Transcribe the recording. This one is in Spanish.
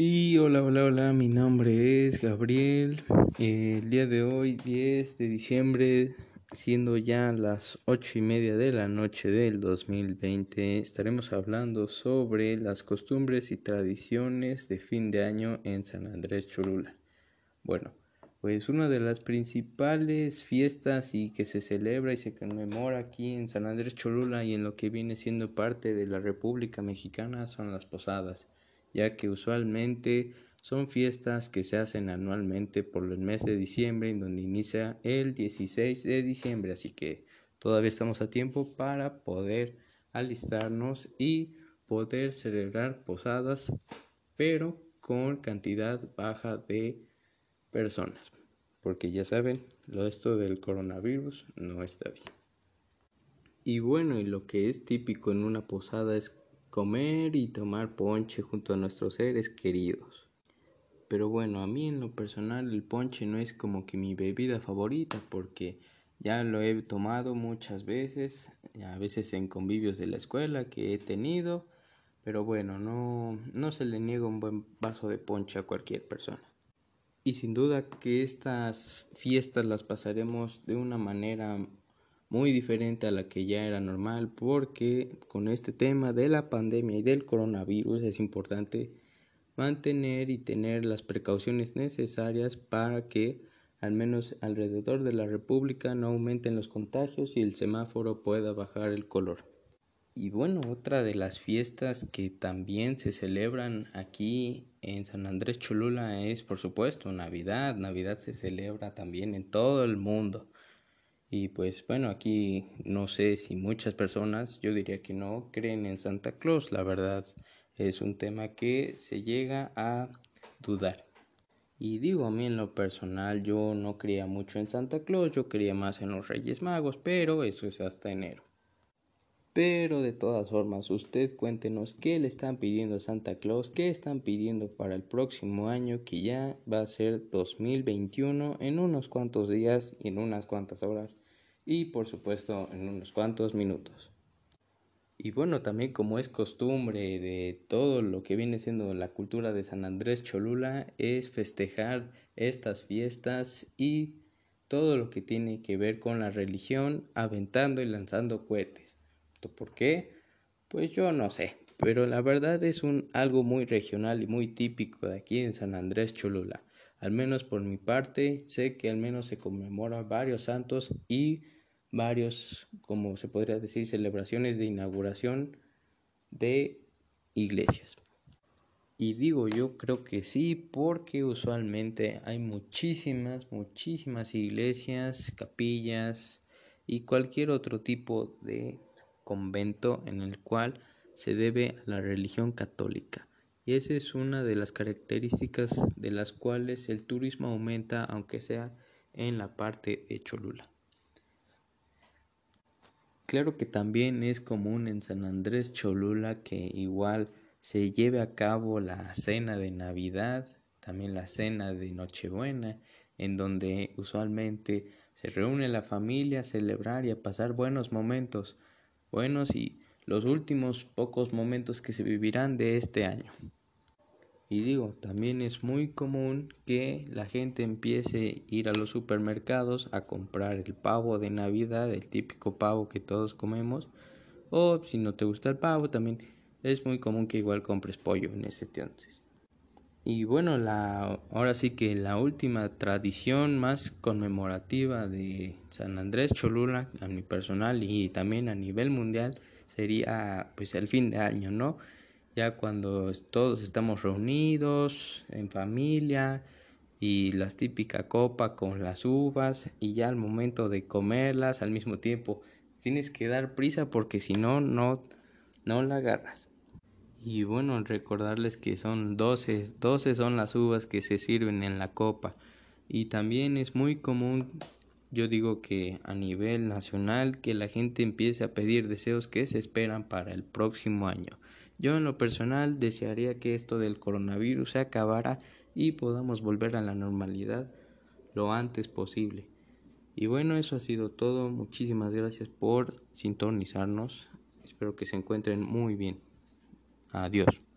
Y hola, hola, hola, mi nombre es Gabriel. el día de hoy, 10 de diciembre, siendo ya las ocho y media de la noche del 2020, estaremos hablando sobre las costumbres y tradiciones de fin de año en San Andrés Cholula. Bueno, pues una de las principales fiestas y que se celebra y se conmemora aquí en San Andrés Cholula y en lo que viene siendo parte de la República Mexicana son las posadas ya que usualmente son fiestas que se hacen anualmente por el mes de diciembre, en donde inicia el 16 de diciembre, así que todavía estamos a tiempo para poder alistarnos y poder celebrar posadas, pero con cantidad baja de personas, porque ya saben, lo esto del coronavirus no está bien. Y bueno, y lo que es típico en una posada es comer y tomar ponche junto a nuestros seres queridos. Pero bueno, a mí en lo personal el ponche no es como que mi bebida favorita porque ya lo he tomado muchas veces, a veces en convivios de la escuela que he tenido, pero bueno, no, no se le niega un buen vaso de ponche a cualquier persona. Y sin duda que estas fiestas las pasaremos de una manera muy diferente a la que ya era normal porque con este tema de la pandemia y del coronavirus es importante mantener y tener las precauciones necesarias para que al menos alrededor de la República no aumenten los contagios y el semáforo pueda bajar el color. Y bueno, otra de las fiestas que también se celebran aquí en San Andrés Cholula es por supuesto Navidad. Navidad se celebra también en todo el mundo. Y pues bueno, aquí no sé si muchas personas, yo diría que no, creen en Santa Claus. La verdad es un tema que se llega a dudar. Y digo a mí en lo personal, yo no creía mucho en Santa Claus, yo creía más en los Reyes Magos, pero eso es hasta enero. Pero de todas formas, usted cuéntenos qué le están pidiendo a Santa Claus, qué están pidiendo para el próximo año que ya va a ser 2021 en unos cuantos días y en unas cuantas horas y por supuesto en unos cuantos minutos. Y bueno, también como es costumbre de todo lo que viene siendo la cultura de San Andrés Cholula, es festejar estas fiestas y todo lo que tiene que ver con la religión, aventando y lanzando cohetes. ¿Por qué? Pues yo no sé, pero la verdad es un algo muy regional y muy típico de aquí en San Andrés Cholula. Al menos por mi parte, sé que al menos se conmemora varios santos y varios, como se podría decir, celebraciones de inauguración de iglesias. Y digo yo creo que sí, porque usualmente hay muchísimas, muchísimas iglesias, capillas y cualquier otro tipo de convento en el cual se debe a la religión católica. Y esa es una de las características de las cuales el turismo aumenta, aunque sea en la parte de Cholula. Claro que también es común en San Andrés Cholula que igual se lleve a cabo la cena de Navidad, también la cena de Nochebuena, en donde usualmente se reúne la familia a celebrar y a pasar buenos momentos, buenos y los últimos pocos momentos que se vivirán de este año. Y digo, también es muy común que la gente empiece a ir a los supermercados a comprar el pavo de Navidad, el típico pavo que todos comemos. O si no te gusta el pavo, también es muy común que igual compres pollo en ese entonces. Y bueno, la, ahora sí que la última tradición más conmemorativa de San Andrés Cholula, a mi personal y también a nivel mundial, sería pues el fin de año, ¿no? ya cuando todos estamos reunidos en familia y las típica copa con las uvas y ya al momento de comerlas al mismo tiempo tienes que dar prisa porque si no no no la agarras. Y bueno, recordarles que son 12, 12 son las uvas que se sirven en la copa y también es muy común yo digo que a nivel nacional que la gente empiece a pedir deseos que se esperan para el próximo año. Yo en lo personal desearía que esto del coronavirus se acabara y podamos volver a la normalidad lo antes posible. Y bueno, eso ha sido todo. Muchísimas gracias por sintonizarnos. Espero que se encuentren muy bien. Adiós.